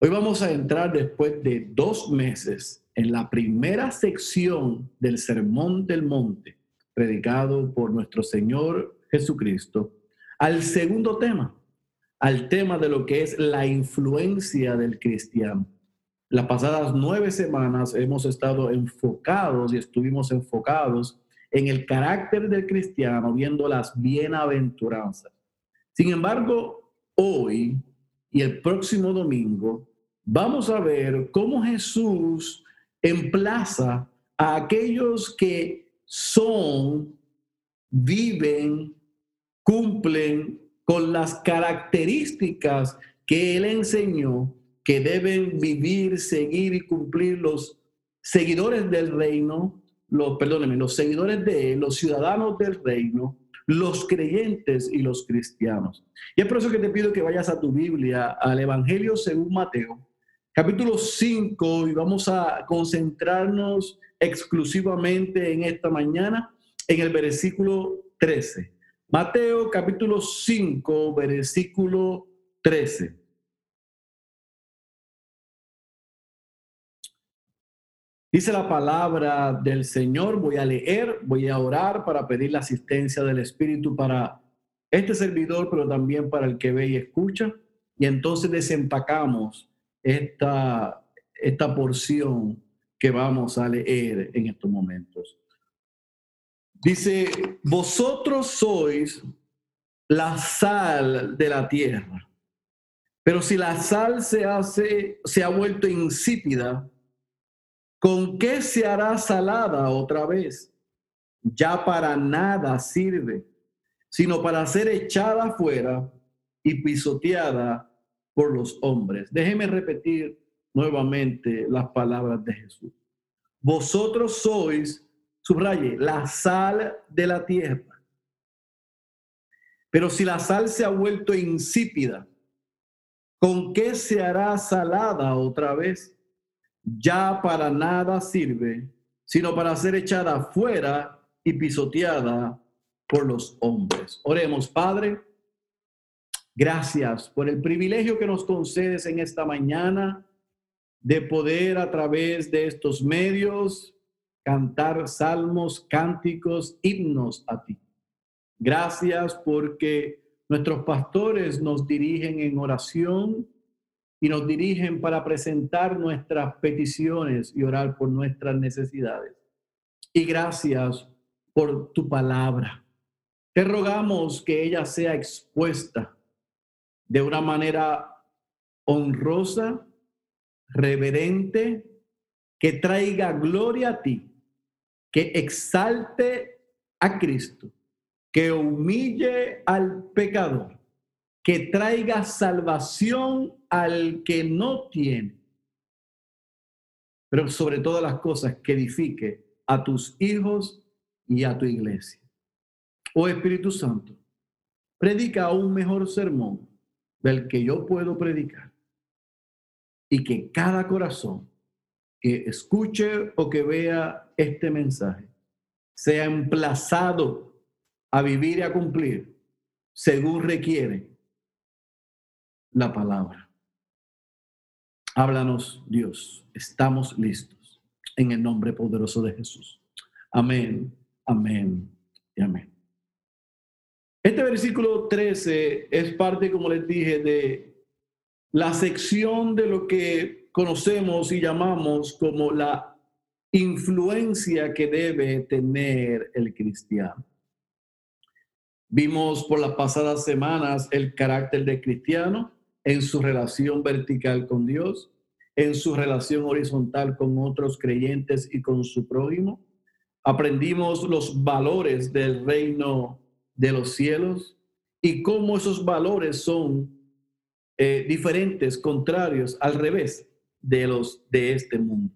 Hoy vamos a entrar después de dos meses en la primera sección del Sermón del Monte, predicado por nuestro Señor Jesucristo, al segundo tema, al tema de lo que es la influencia del cristiano. Las pasadas nueve semanas hemos estado enfocados y estuvimos enfocados en el carácter del cristiano, viendo las bienaventuranzas. Sin embargo, hoy y el próximo domingo vamos a ver cómo Jesús emplaza a aquellos que son, viven, cumplen con las características que Él enseñó que deben vivir, seguir y cumplir los seguidores del reino, los, perdónenme, los seguidores de Él, los ciudadanos del reino, los creyentes y los cristianos. Y es por eso que te pido que vayas a tu Biblia, al Evangelio según Mateo, capítulo 5 y vamos a concentrarnos exclusivamente en esta mañana en el versículo 13. Mateo capítulo 5, versículo 13. Dice la palabra del Señor, voy a leer, voy a orar para pedir la asistencia del Espíritu para este servidor, pero también para el que ve y escucha. Y entonces desempacamos esta, esta porción que vamos a leer en estos momentos. Dice, vosotros sois la sal de la tierra, pero si la sal se hace, se ha vuelto insípida, ¿con qué se hará salada otra vez? Ya para nada sirve, sino para ser echada afuera y pisoteada por los hombres. Déjeme repetir nuevamente las palabras de Jesús. Vosotros sois, subraye, la sal de la tierra. Pero si la sal se ha vuelto insípida, ¿con qué se hará salada otra vez? Ya para nada sirve, sino para ser echada fuera y pisoteada por los hombres. Oremos, Padre. Gracias por el privilegio que nos concedes en esta mañana de poder a través de estos medios cantar salmos, cánticos, himnos a ti. Gracias porque nuestros pastores nos dirigen en oración y nos dirigen para presentar nuestras peticiones y orar por nuestras necesidades. Y gracias por tu palabra. Te rogamos que ella sea expuesta de una manera honrosa, reverente, que traiga gloria a ti, que exalte a Cristo, que humille al pecador, que traiga salvación al que no tiene, pero sobre todas las cosas que edifique a tus hijos y a tu iglesia. Oh Espíritu Santo, predica un mejor sermón del que yo puedo predicar y que cada corazón que escuche o que vea este mensaje sea emplazado a vivir y a cumplir según requiere la palabra. Háblanos, Dios. Estamos listos en el nombre poderoso de Jesús. Amén, amén y amén. Este versículo 13 es parte, como les dije, de la sección de lo que conocemos y llamamos como la influencia que debe tener el cristiano. Vimos por las pasadas semanas el carácter del cristiano en su relación vertical con Dios, en su relación horizontal con otros creyentes y con su prójimo. Aprendimos los valores del reino de los cielos y cómo esos valores son eh, diferentes, contrarios, al revés de los de este mundo.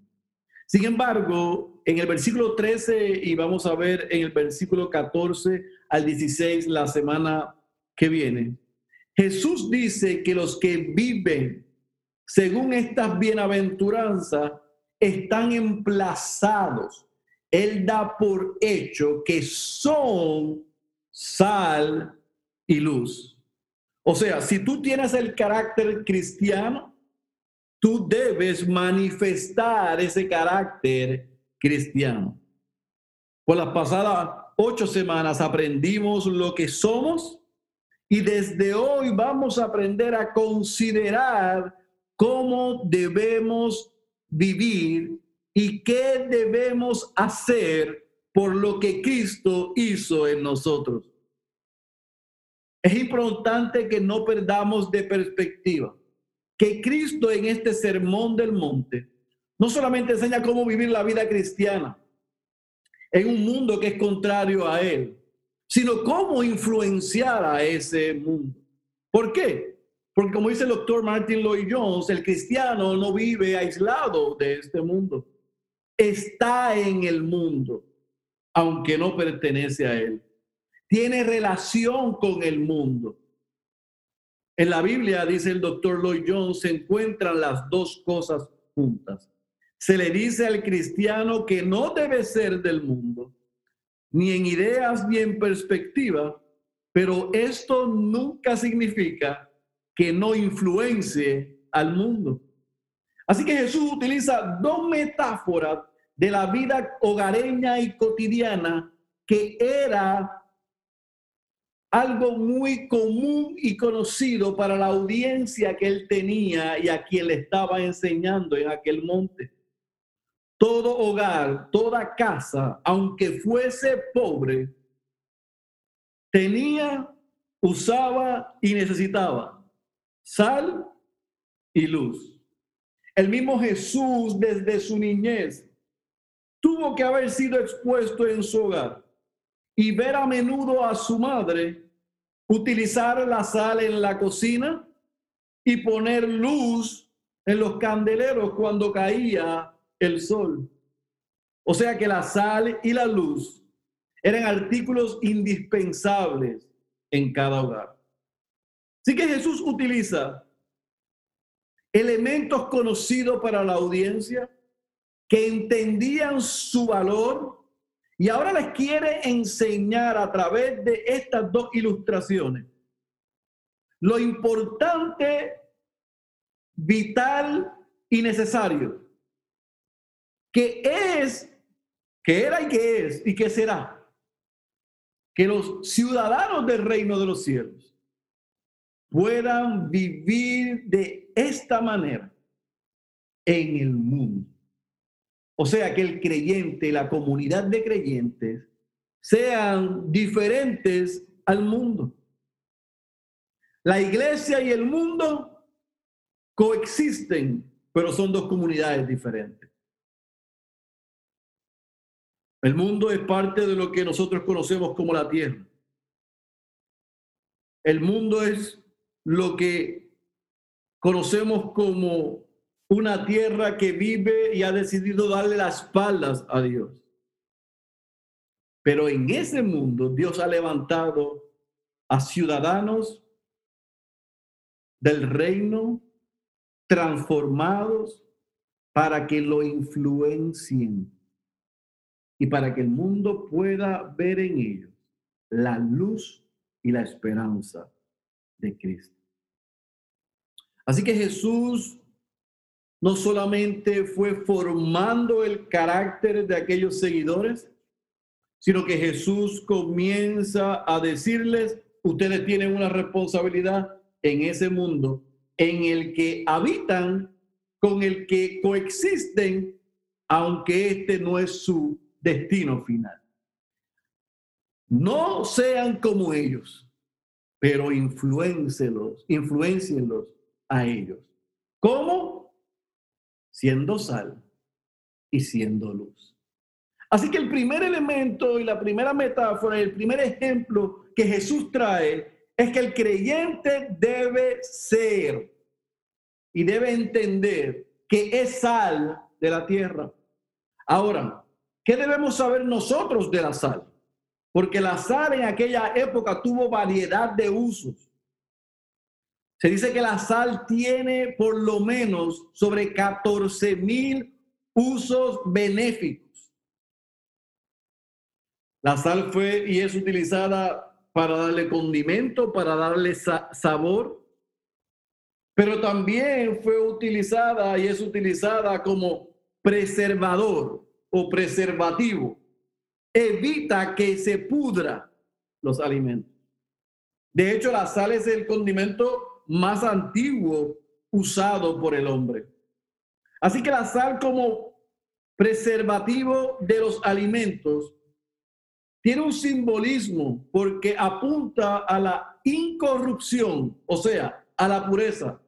Sin embargo, en el versículo 13 y vamos a ver en el versículo 14 al 16 la semana que viene, Jesús dice que los que viven según estas bienaventuranzas están emplazados. Él da por hecho que son sal y luz. O sea, si tú tienes el carácter cristiano, tú debes manifestar ese carácter cristiano. Por las pasadas ocho semanas aprendimos lo que somos y desde hoy vamos a aprender a considerar cómo debemos vivir y qué debemos hacer por lo que Cristo hizo en nosotros. Es importante que no perdamos de perspectiva que Cristo en este sermón del monte no solamente enseña cómo vivir la vida cristiana en un mundo que es contrario a Él, sino cómo influenciar a ese mundo. ¿Por qué? Porque como dice el doctor Martin Lloyd Jones, el cristiano no vive aislado de este mundo. Está en el mundo, aunque no pertenece a él. Tiene relación con el mundo. En la Biblia, dice el doctor Lloyd Jones, se encuentran las dos cosas juntas. Se le dice al cristiano que no debe ser del mundo, ni en ideas ni en perspectiva, pero esto nunca significa que no influencie al mundo. Así que Jesús utiliza dos metáforas de la vida hogareña y cotidiana que era algo muy común y conocido para la audiencia que él tenía y a quien le estaba enseñando en aquel monte. Todo hogar, toda casa, aunque fuese pobre, tenía, usaba y necesitaba sal y luz. El mismo Jesús desde su niñez tuvo que haber sido expuesto en su hogar y ver a menudo a su madre utilizar la sal en la cocina y poner luz en los candeleros cuando caía el sol. O sea que la sal y la luz eran artículos indispensables en cada hogar. Así que Jesús utiliza elementos conocidos para la audiencia que entendían su valor y ahora les quiere enseñar a través de estas dos ilustraciones. Lo importante, vital y necesario. Que es, que era y que es y que será. Que los ciudadanos del reino de los cielos puedan vivir de esta manera en el mundo. O sea, que el creyente, la comunidad de creyentes, sean diferentes al mundo. La iglesia y el mundo coexisten, pero son dos comunidades diferentes. El mundo es parte de lo que nosotros conocemos como la tierra. El mundo es lo que conocemos como una tierra que vive y ha decidido darle las espaldas a Dios. Pero en ese mundo Dios ha levantado a ciudadanos del reino transformados para que lo influencien y para que el mundo pueda ver en ellos la luz y la esperanza de Cristo. Así que Jesús no solamente fue formando el carácter de aquellos seguidores, sino que Jesús comienza a decirles, ustedes tienen una responsabilidad en ese mundo en el que habitan, con el que coexisten, aunque este no es su destino final. No sean como ellos, pero influencienlos, influencienlos a ellos. ¿Cómo? Siendo sal y siendo luz. Así que el primer elemento y la primera metáfora, el primer ejemplo que Jesús trae es que el creyente debe ser y debe entender que es sal de la tierra. Ahora, ¿qué debemos saber nosotros de la sal? Porque la sal en aquella época tuvo variedad de usos. Se dice que la sal tiene por lo menos sobre 14 mil usos benéficos. La sal fue y es utilizada para darle condimento, para darle sabor, pero también fue utilizada y es utilizada como preservador o preservativo. Evita que se pudra los alimentos. De hecho, la sal es el condimento más antiguo usado por el hombre. Así que la sal como preservativo de los alimentos tiene un simbolismo porque apunta a la incorrupción, o sea, a la pureza.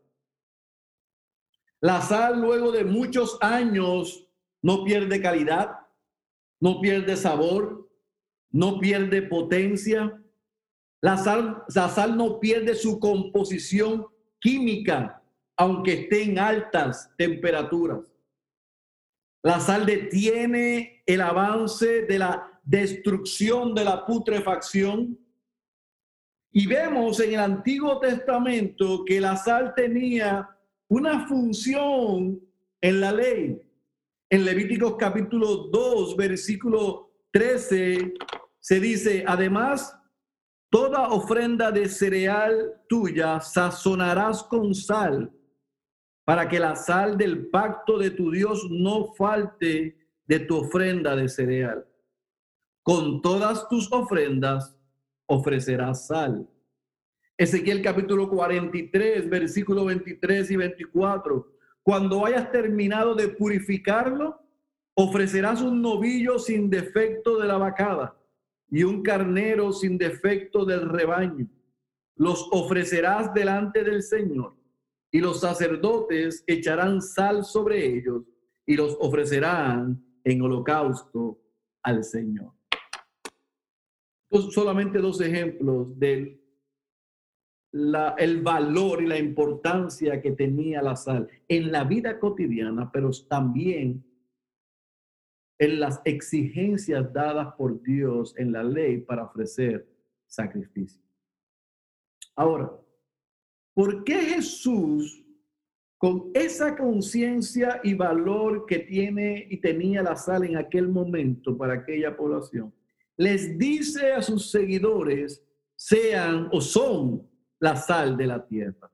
La sal luego de muchos años no pierde calidad, no pierde sabor, no pierde potencia. La sal, la sal no pierde su composición química, aunque esté en altas temperaturas. La sal detiene el avance de la destrucción de la putrefacción. Y vemos en el Antiguo Testamento que la sal tenía una función en la ley. En Levíticos capítulo 2, versículo 13, se dice, además, toda ofrenda de cereal tuya sazonarás con sal, para que la sal del pacto de tu Dios no falte de tu ofrenda de cereal. Con todas tus ofrendas ofrecerás sal. Ezequiel capítulo 43, versículo 23 y 24. Cuando hayas terminado de purificarlo, ofrecerás un novillo sin defecto de la vacada y un carnero sin defecto del rebaño. Los ofrecerás delante del Señor y los sacerdotes echarán sal sobre ellos y los ofrecerán en holocausto al Señor. solamente dos ejemplos del el valor y la importancia que tenía la sal en la vida cotidiana, pero también en las exigencias dadas por Dios en la ley para ofrecer sacrificio. Ahora, ¿por qué Jesús, con esa conciencia y valor que tiene y tenía la sal en aquel momento para aquella población, les dice a sus seguidores, sean o son la sal de la tierra.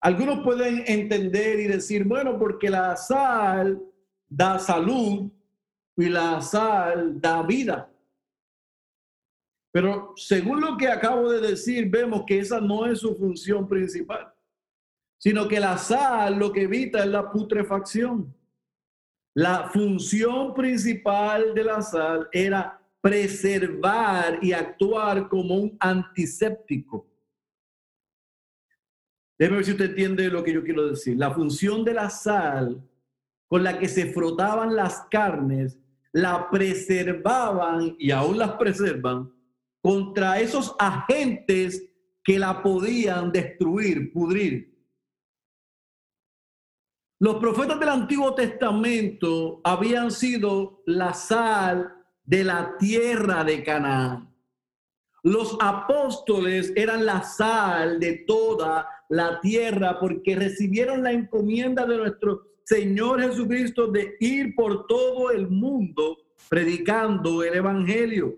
Algunos pueden entender y decir, bueno, porque la sal da salud y la sal da vida. Pero según lo que acabo de decir, vemos que esa no es su función principal, sino que la sal lo que evita es la putrefacción. La función principal de la sal era preservar y actuar como un antiséptico. Déjeme ver si usted entiende lo que yo quiero decir. La función de la sal con la que se frotaban las carnes, la preservaban y aún las preservan contra esos agentes que la podían destruir, pudrir. Los profetas del Antiguo Testamento habían sido la sal de la tierra de Canaán. Los apóstoles eran la sal de toda la tierra porque recibieron la encomienda de nuestro Señor Jesucristo de ir por todo el mundo predicando el Evangelio.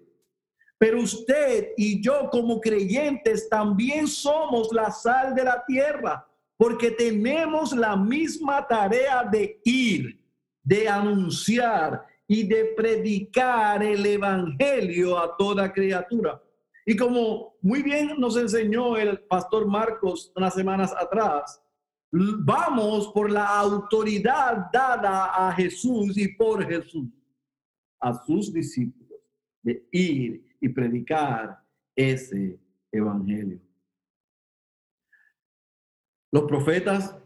Pero usted y yo como creyentes también somos la sal de la tierra porque tenemos la misma tarea de ir, de anunciar y de predicar el Evangelio a toda criatura. Y como muy bien nos enseñó el pastor Marcos unas semanas atrás, vamos por la autoridad dada a Jesús y por Jesús, a sus discípulos, de ir y predicar ese evangelio. Los profetas,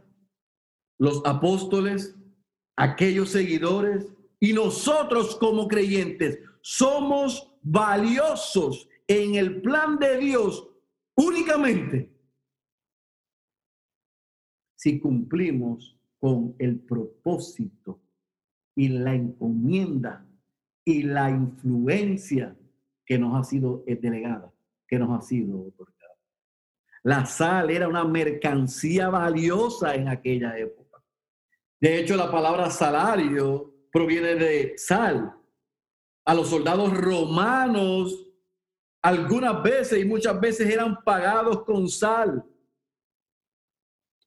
los apóstoles, aquellos seguidores y nosotros como creyentes somos valiosos en el plan de Dios únicamente si cumplimos con el propósito y la encomienda y la influencia que nos ha sido delegada, que nos ha sido otorgada. La sal era una mercancía valiosa en aquella época. De hecho, la palabra salario proviene de sal. A los soldados romanos algunas veces y muchas veces eran pagados con sal.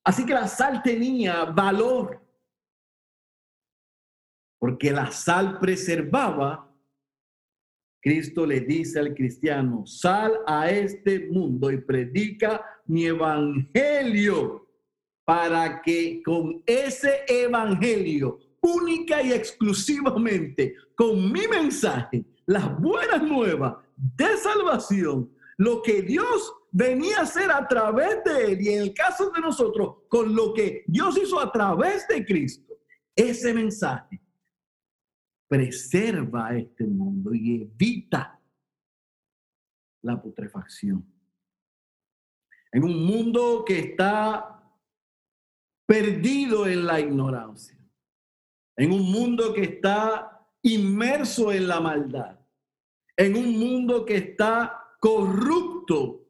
Así que la sal tenía valor, porque la sal preservaba. Cristo le dice al cristiano, sal a este mundo y predica mi evangelio para que con ese evangelio única y exclusivamente con mi mensaje, las buenas nuevas de salvación, lo que Dios venía a hacer a través de él y en el caso de nosotros, con lo que Dios hizo a través de Cristo, ese mensaje preserva este mundo y evita la putrefacción. En un mundo que está perdido en la ignorancia, en un mundo que está inmerso en la maldad, en un mundo que está corrupto,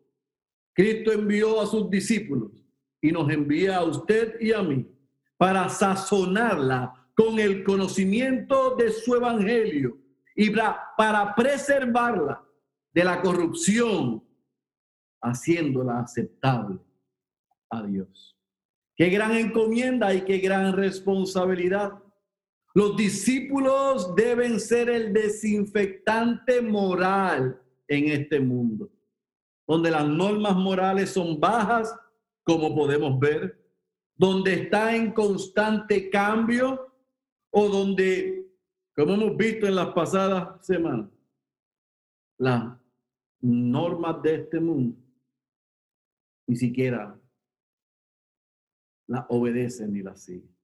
Cristo envió a sus discípulos y nos envía a usted y a mí para sazonarla con el conocimiento de su evangelio y para preservarla de la corrupción, haciéndola aceptable a Dios. Qué gran encomienda y qué gran responsabilidad. Los discípulos deben ser el desinfectante moral en este mundo, donde las normas morales son bajas, como podemos ver, donde está en constante cambio o donde, como hemos visto en las pasadas semanas, las normas de este mundo ni siquiera las obedecen ni las siguen.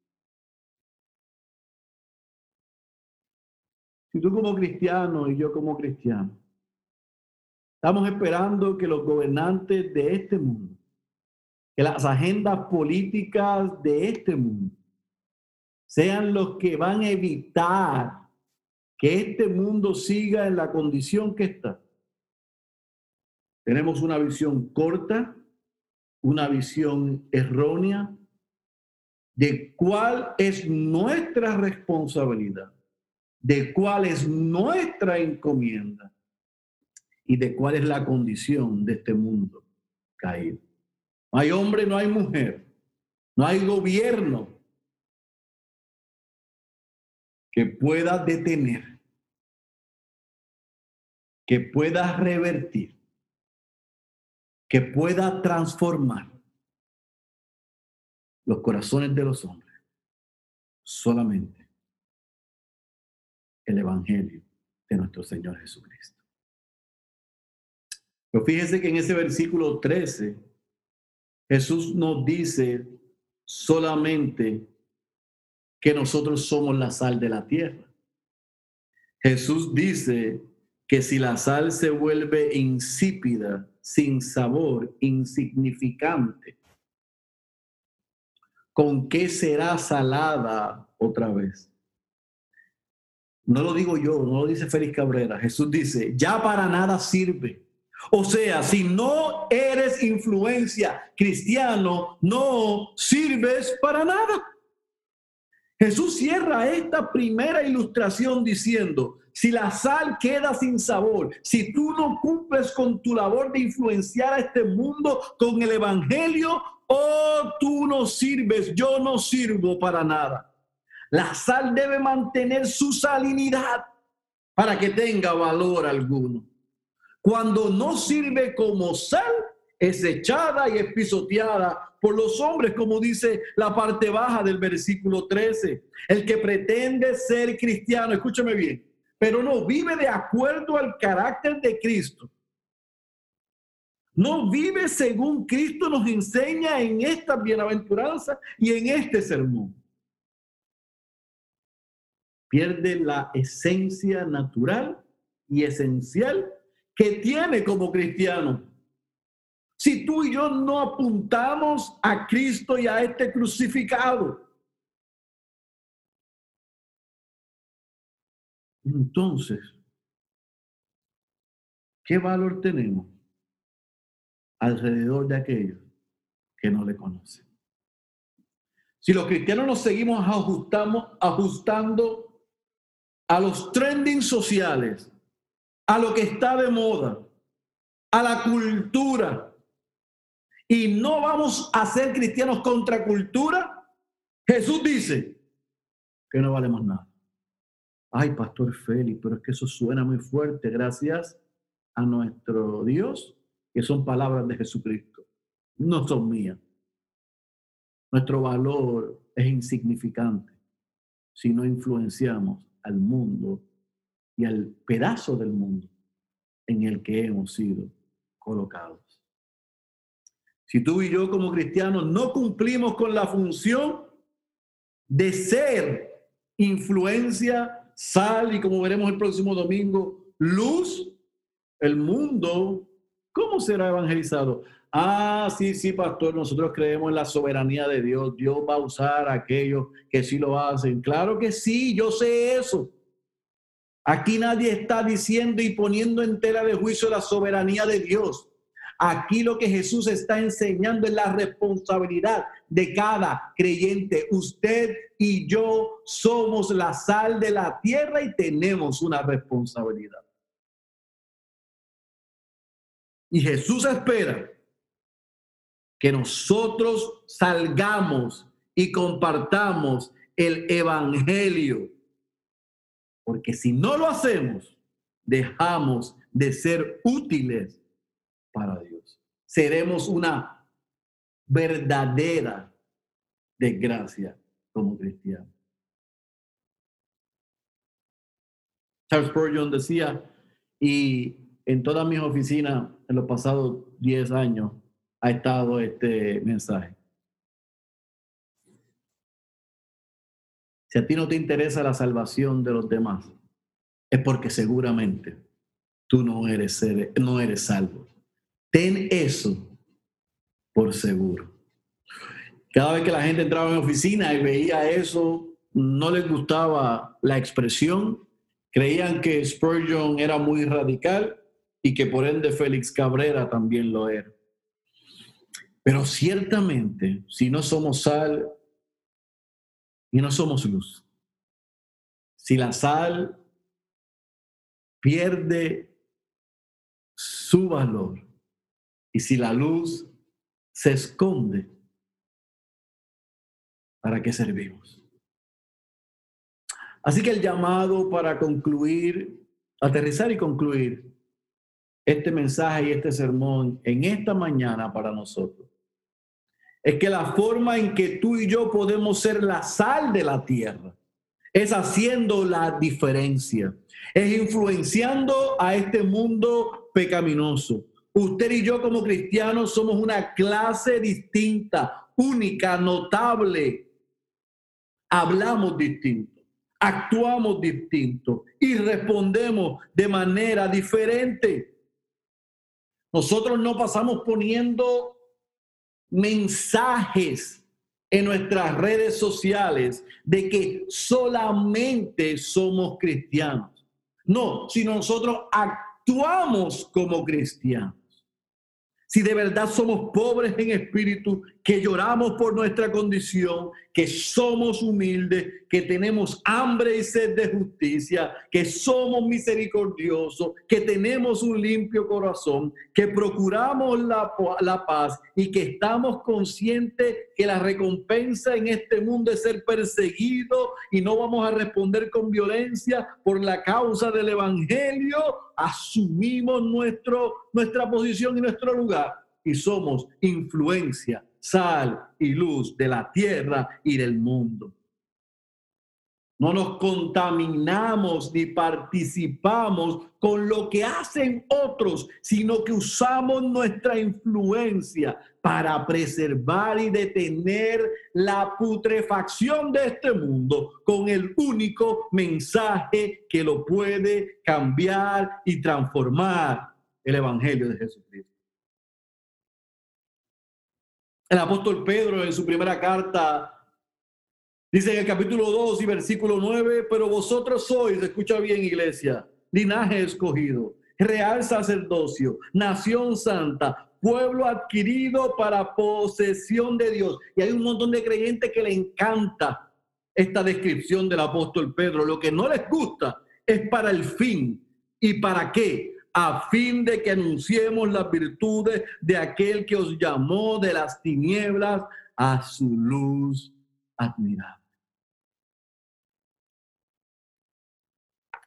Si tú como cristiano y yo como cristiano, estamos esperando que los gobernantes de este mundo, que las agendas políticas de este mundo, sean los que van a evitar que este mundo siga en la condición que está. Tenemos una visión corta, una visión errónea de cuál es nuestra responsabilidad de cuál es nuestra encomienda y de cuál es la condición de este mundo caído. No hay hombre, no hay mujer, no hay gobierno que pueda detener, que pueda revertir, que pueda transformar los corazones de los hombres solamente el Evangelio de nuestro Señor Jesucristo. Pero fíjese que en ese versículo 13, Jesús nos dice solamente que nosotros somos la sal de la tierra. Jesús dice que si la sal se vuelve insípida, sin sabor, insignificante, ¿con qué será salada otra vez? No lo digo yo, no lo dice Félix Cabrera. Jesús dice, ya para nada sirve. O sea, si no eres influencia cristiano, no sirves para nada. Jesús cierra esta primera ilustración diciendo, si la sal queda sin sabor, si tú no cumples con tu labor de influenciar a este mundo con el Evangelio, oh, tú no sirves, yo no sirvo para nada. La sal debe mantener su salinidad para que tenga valor alguno. Cuando no sirve como sal, es echada y es pisoteada por los hombres, como dice la parte baja del versículo 13. El que pretende ser cristiano, escúchame bien, pero no vive de acuerdo al carácter de Cristo. No vive según Cristo nos enseña en esta bienaventuranza y en este sermón pierde la esencia natural y esencial que tiene como cristiano. Si tú y yo no apuntamos a Cristo y a este crucificado, entonces, ¿qué valor tenemos alrededor de aquellos que no le conocen? Si los cristianos nos seguimos ajustamos, ajustando a los trending sociales, a lo que está de moda, a la cultura, y no vamos a ser cristianos contra cultura, Jesús dice que no valemos nada. Ay, Pastor Félix, pero es que eso suena muy fuerte. Gracias a nuestro Dios, que son palabras de Jesucristo, no son mías. Nuestro valor es insignificante si no influenciamos al mundo y al pedazo del mundo en el que hemos sido colocados. Si tú y yo como cristianos no cumplimos con la función de ser influencia, sal y como veremos el próximo domingo, luz, el mundo, ¿cómo será evangelizado? Ah, sí, sí, pastor, nosotros creemos en la soberanía de Dios. Dios va a usar a aquellos que sí lo hacen. Claro que sí, yo sé eso. Aquí nadie está diciendo y poniendo en tela de juicio la soberanía de Dios. Aquí lo que Jesús está enseñando es la responsabilidad de cada creyente. Usted y yo somos la sal de la tierra y tenemos una responsabilidad. Y Jesús espera que nosotros salgamos y compartamos el Evangelio. Porque si no lo hacemos, dejamos de ser útiles para Dios. Seremos una verdadera desgracia como cristianos. Charles Spurgeon decía, y en todas mis oficinas en los pasados 10 años ha estado este mensaje. Si a ti no te interesa la salvación de los demás, es porque seguramente tú no eres, no eres salvo. Ten eso por seguro. Cada vez que la gente entraba en oficina y veía eso, no les gustaba la expresión, creían que Spurgeon era muy radical y que por ende Félix Cabrera también lo era. Pero ciertamente, si no somos sal y no somos luz, si la sal pierde su valor y si la luz se esconde, ¿para qué servimos? Así que el llamado para concluir, aterrizar y concluir este mensaje y este sermón en esta mañana para nosotros es que la forma en que tú y yo podemos ser la sal de la tierra es haciendo la diferencia, es influenciando a este mundo pecaminoso. Usted y yo como cristianos somos una clase distinta, única, notable. Hablamos distinto, actuamos distinto y respondemos de manera diferente. Nosotros no pasamos poniendo mensajes en nuestras redes sociales de que solamente somos cristianos. No, si nosotros actuamos como cristianos si de verdad somos pobres en espíritu, que lloramos por nuestra condición, que somos humildes, que tenemos hambre y sed de justicia, que somos misericordiosos, que tenemos un limpio corazón, que procuramos la, la paz y que estamos conscientes que la recompensa en este mundo es ser perseguido y no vamos a responder con violencia por la causa del Evangelio, asumimos nuestro, nuestra posición y nuestro lugar y somos influencia, sal y luz de la tierra y del mundo. No nos contaminamos ni participamos con lo que hacen otros, sino que usamos nuestra influencia para preservar y detener la putrefacción de este mundo con el único mensaje que lo puede cambiar y transformar, el Evangelio de Jesucristo. El apóstol Pedro en su primera carta dice en el capítulo 2 y versículo 9, pero vosotros sois, escucha bien iglesia, linaje escogido, real sacerdocio, nación santa, pueblo adquirido para posesión de Dios. Y hay un montón de creyentes que le encanta esta descripción del apóstol Pedro. Lo que no les gusta es para el fin. ¿Y para qué? A fin de que anunciemos las virtudes de aquel que os llamó de las tinieblas a su luz admirable.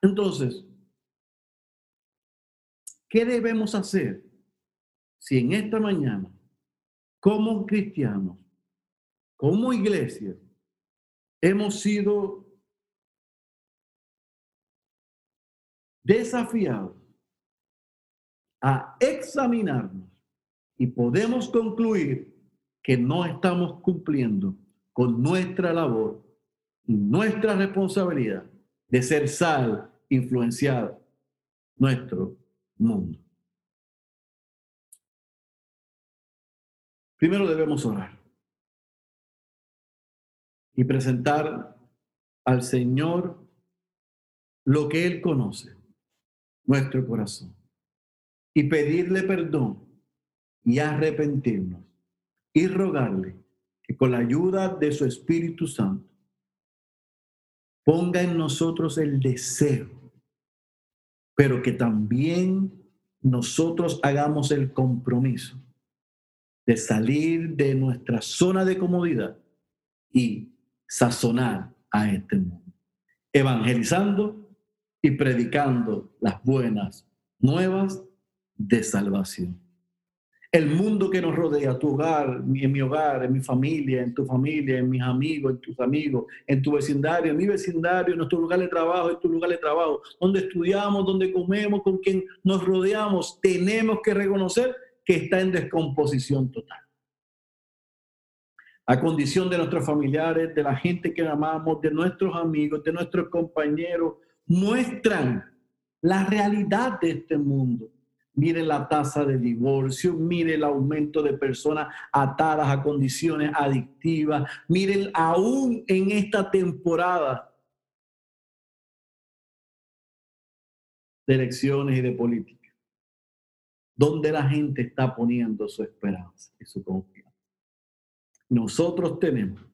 Entonces, ¿qué debemos hacer si en esta mañana, como cristianos, como iglesia, hemos sido desafiados a examinarnos y podemos concluir que no estamos cumpliendo con nuestra labor y nuestra responsabilidad de ser sal influenciar nuestro mundo. Primero debemos orar y presentar al Señor lo que Él conoce, nuestro corazón, y pedirle perdón y arrepentirnos y rogarle que con la ayuda de su Espíritu Santo ponga en nosotros el deseo, pero que también nosotros hagamos el compromiso de salir de nuestra zona de comodidad y sazonar a este mundo, evangelizando y predicando las buenas nuevas de salvación el mundo que nos rodea, tu hogar, en mi hogar, en mi familia, en tu familia, en mis amigos, en tus amigos, en tu vecindario, en mi vecindario, en nuestro lugar de trabajo, en tu lugar de trabajo, donde estudiamos, donde comemos, con quien nos rodeamos, tenemos que reconocer que está en descomposición total. A condición de nuestros familiares, de la gente que amamos, de nuestros amigos, de nuestros compañeros, muestran la realidad de este mundo Mire la tasa de divorcio, mire el aumento de personas atadas a condiciones adictivas, miren aún en esta temporada de elecciones y de política, donde la gente está poniendo su esperanza y su confianza. Nosotros tenemos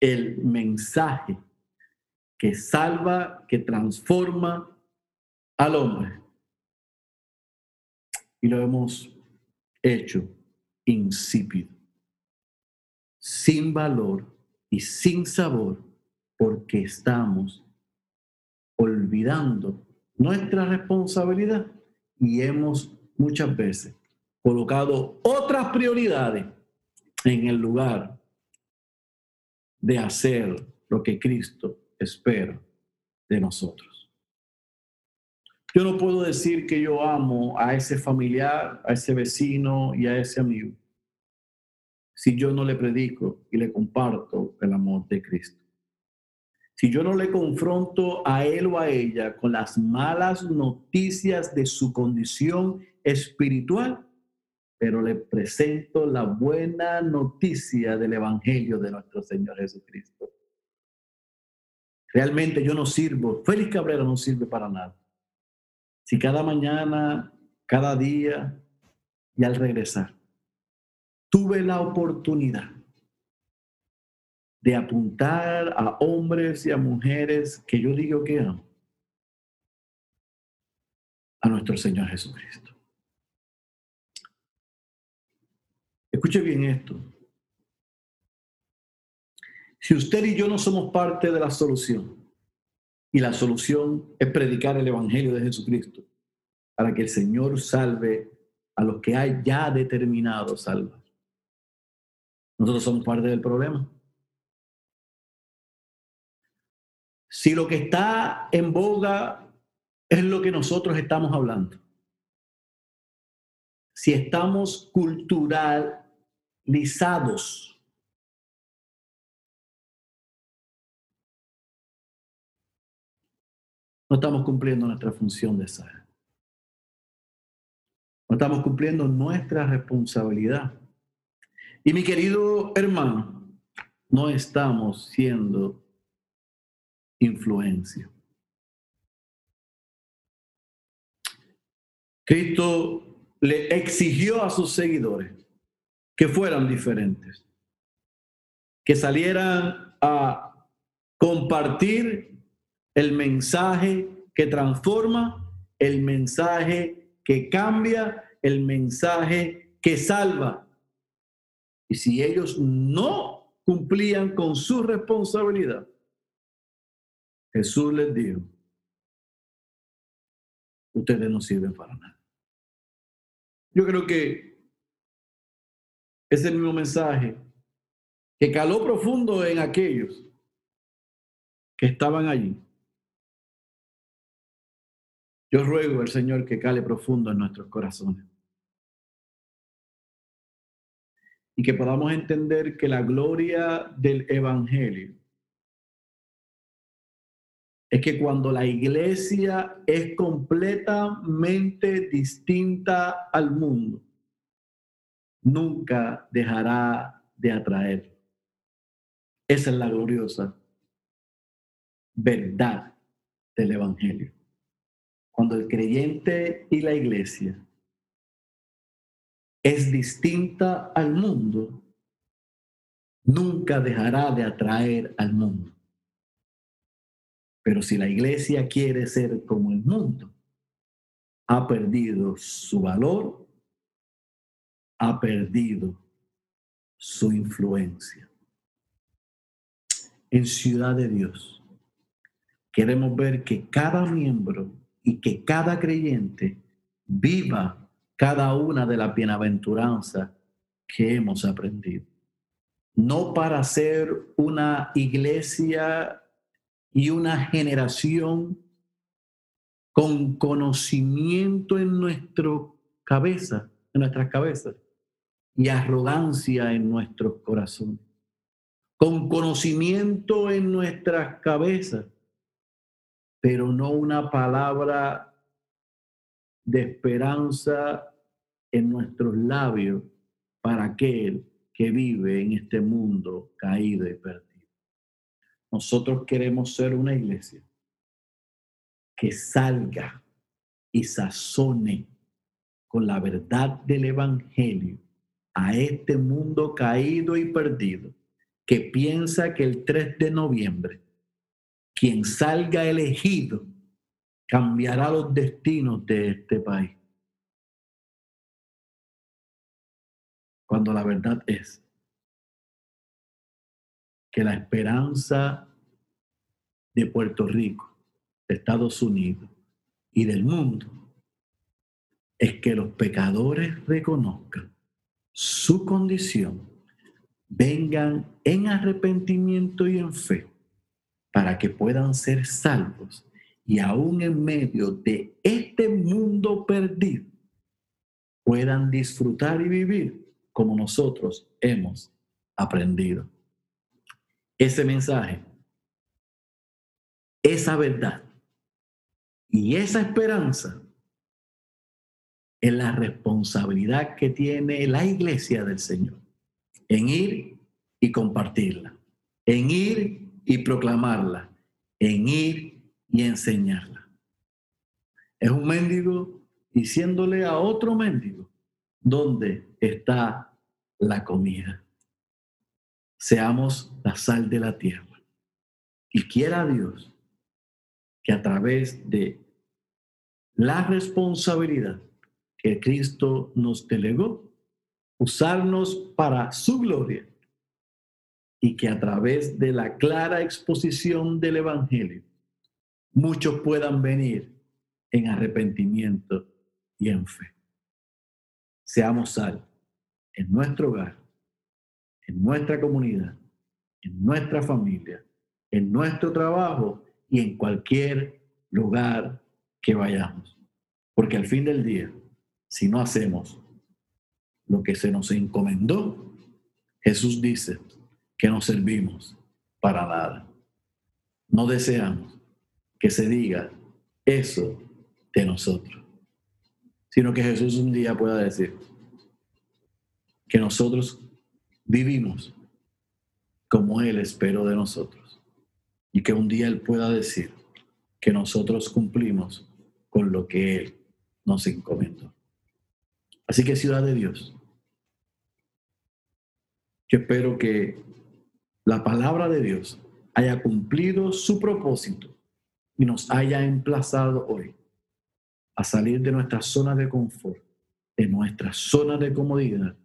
el mensaje que salva, que transforma al hombre y lo hemos hecho insípido, sin valor y sin sabor, porque estamos olvidando nuestra responsabilidad y hemos muchas veces colocado otras prioridades en el lugar de hacer lo que Cristo espera de nosotros. Yo no puedo decir que yo amo a ese familiar, a ese vecino y a ese amigo si yo no le predico y le comparto el amor de Cristo. Si yo no le confronto a él o a ella con las malas noticias de su condición espiritual, pero le presento la buena noticia del Evangelio de nuestro Señor Jesucristo. Realmente yo no sirvo, Félix Cabrera no sirve para nada. Si cada mañana, cada día y al regresar, tuve la oportunidad de apuntar a hombres y a mujeres que yo digo que amo a nuestro Señor Jesucristo. Escuche bien esto. Si usted y yo no somos parte de la solución, y la solución es predicar el Evangelio de Jesucristo para que el Señor salve a los que hay ya determinado salvar. Nosotros somos parte del problema. Si lo que está en boga es lo que nosotros estamos hablando, si estamos culturalizados no estamos cumpliendo nuestra función de ser. No estamos cumpliendo nuestra responsabilidad. Y mi querido hermano, no estamos siendo influencia. Cristo le exigió a sus seguidores que fueran diferentes, que salieran a compartir el mensaje que transforma, el mensaje que cambia, el mensaje que salva. Y si ellos no cumplían con su responsabilidad, Jesús les dijo, ustedes no sirven para nada. Yo creo que es el mismo mensaje que caló profundo en aquellos que estaban allí. Yo ruego al Señor que cale profundo en nuestros corazones. Y que podamos entender que la gloria del Evangelio es que cuando la iglesia es completamente distinta al mundo, nunca dejará de atraer. Esa es la gloriosa verdad del Evangelio. Cuando el creyente y la iglesia es distinta al mundo, nunca dejará de atraer al mundo. Pero si la iglesia quiere ser como el mundo, ha perdido su valor, ha perdido su influencia. En Ciudad de Dios, queremos ver que cada miembro y que cada creyente viva cada una de las bienaventuranzas que hemos aprendido. No para ser una iglesia y una generación con conocimiento en nuestra cabeza, en nuestras cabezas, y arrogancia en nuestros corazones. Con conocimiento en nuestras cabezas, pero no una palabra de esperanza en nuestros labios para aquel que vive en este mundo caído y perdido. Nosotros queremos ser una iglesia que salga y sazone con la verdad del Evangelio a este mundo caído y perdido, que piensa que el 3 de noviembre, quien salga elegido, cambiará los destinos de este país. Cuando la verdad es que la esperanza de Puerto Rico, de Estados Unidos y del mundo es que los pecadores reconozcan su condición, vengan en arrepentimiento y en fe para que puedan ser salvos y aún en medio de este mundo perdido puedan disfrutar y vivir como nosotros hemos aprendido. Ese mensaje, esa verdad y esa esperanza es la responsabilidad que tiene la iglesia del Señor en ir y compartirla, en ir y proclamarla, en ir y enseñarla. Es un mendigo diciéndole a otro mendigo dónde está la comida seamos la sal de la tierra. Y quiera Dios que a través de la responsabilidad que Cristo nos delegó, usarnos para su gloria y que a través de la clara exposición del Evangelio, muchos puedan venir en arrepentimiento y en fe. Seamos sal en nuestro hogar en nuestra comunidad, en nuestra familia, en nuestro trabajo y en cualquier lugar que vayamos. Porque al fin del día, si no hacemos lo que se nos encomendó, Jesús dice que no servimos para nada. No deseamos que se diga eso de nosotros, sino que Jesús un día pueda decir que nosotros vivimos como Él esperó de nosotros. Y que un día Él pueda decir que nosotros cumplimos con lo que Él nos encomendó. Así que ciudad de Dios, yo espero que la palabra de Dios haya cumplido su propósito y nos haya emplazado hoy a salir de nuestra zona de confort, de nuestra zona de comodidad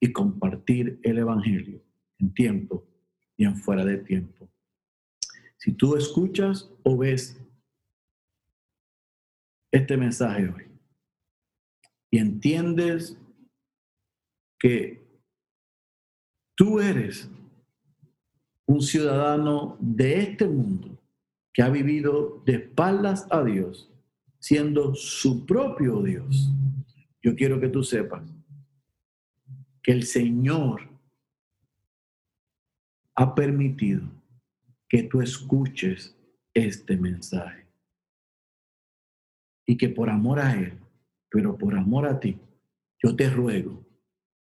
y compartir el Evangelio en tiempo y en fuera de tiempo. Si tú escuchas o ves este mensaje hoy y entiendes que tú eres un ciudadano de este mundo que ha vivido de espaldas a Dios, siendo su propio Dios, yo quiero que tú sepas que el Señor ha permitido que tú escuches este mensaje. Y que por amor a Él, pero por amor a ti, yo te ruego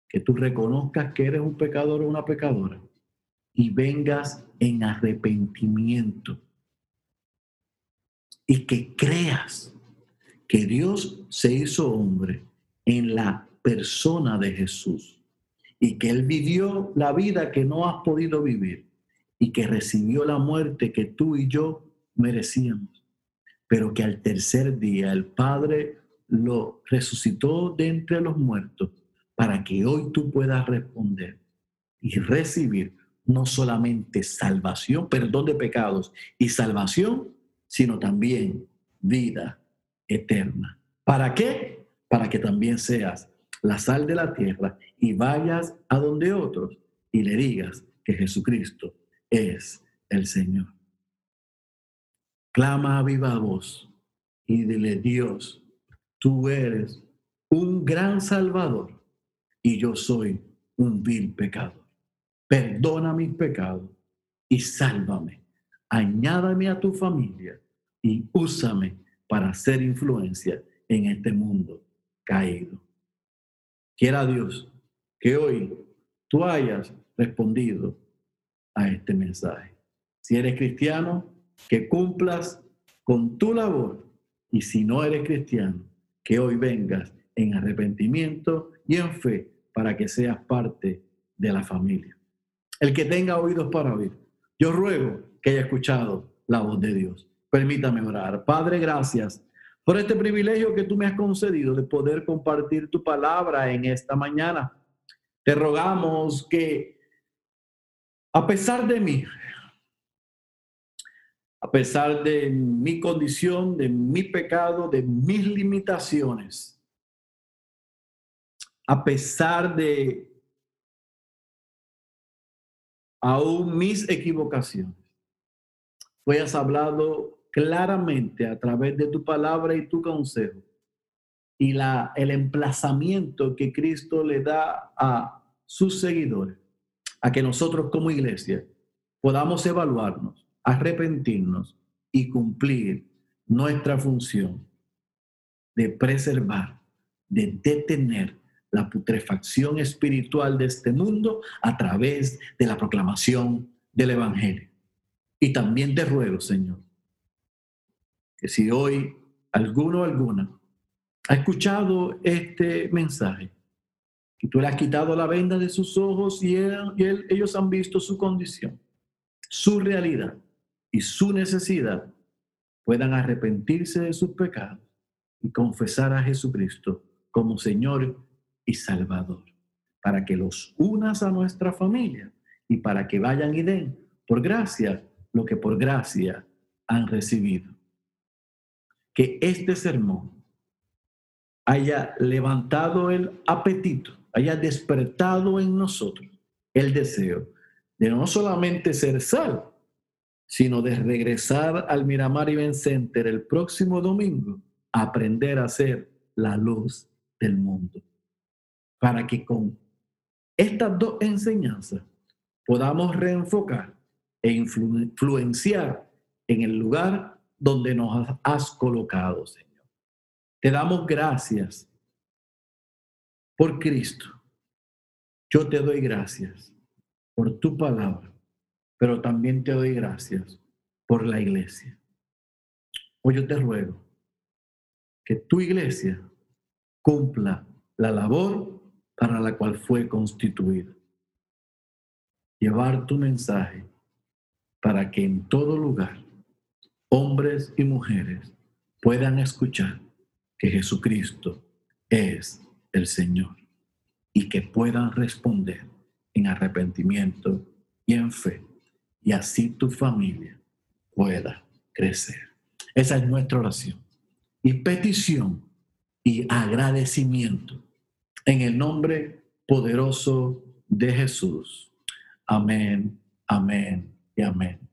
que tú reconozcas que eres un pecador o una pecadora y vengas en arrepentimiento. Y que creas que Dios se hizo hombre en la persona de Jesús y que Él vivió la vida que no has podido vivir y que recibió la muerte que tú y yo merecíamos, pero que al tercer día el Padre lo resucitó de entre los muertos para que hoy tú puedas responder y recibir no solamente salvación, perdón de pecados y salvación, sino también vida eterna. ¿Para qué? Para que también seas la sal de la tierra y vayas a donde otros y le digas que Jesucristo es el Señor. Clama a viva voz y dile, Dios, tú eres un gran salvador y yo soy un vil pecador. Perdona mis pecados y sálvame. Añádame a tu familia y úsame para hacer influencia en este mundo caído. Quiera Dios que hoy tú hayas respondido a este mensaje. Si eres cristiano, que cumplas con tu labor. Y si no eres cristiano, que hoy vengas en arrepentimiento y en fe para que seas parte de la familia. El que tenga oídos para oír, yo ruego que haya escuchado la voz de Dios. Permítame orar. Padre, gracias por este privilegio que tú me has concedido de poder compartir tu palabra en esta mañana. Te rogamos que, a pesar de mí, a pesar de mi condición, de mi pecado, de mis limitaciones, a pesar de aún mis equivocaciones, tú hayas hablado claramente a través de tu palabra y tu consejo y la, el emplazamiento que Cristo le da a sus seguidores, a que nosotros como iglesia podamos evaluarnos, arrepentirnos y cumplir nuestra función de preservar, de detener la putrefacción espiritual de este mundo a través de la proclamación del Evangelio. Y también te ruego, Señor, que si hoy alguno o alguna ha escuchado este mensaje, que tú le has quitado la venda de sus ojos y, ellos han visto su condición, su realidad y su necesidad, puedan arrepentirse de sus pecados y confesar a Jesucristo como Señor y Salvador, para que los unas a nuestra familia y para que vayan y den por gracia lo que por gracia han recibido que este sermón haya levantado el apetito, haya despertado en nosotros el deseo de no solamente ser sal, sino de regresar al Miramar Event Center el próximo domingo a aprender a ser la luz del mundo. Para que con estas dos enseñanzas podamos reenfocar e influenciar en el lugar donde nos has colocado, Señor. Te damos gracias por Cristo. Yo te doy gracias por tu palabra, pero también te doy gracias por la iglesia. Hoy yo te ruego que tu iglesia cumpla la labor para la cual fue constituida. Llevar tu mensaje para que en todo lugar hombres y mujeres puedan escuchar que Jesucristo es el Señor y que puedan responder en arrepentimiento y en fe y así tu familia pueda crecer. Esa es nuestra oración y petición y agradecimiento en el nombre poderoso de Jesús. Amén, amén y amén.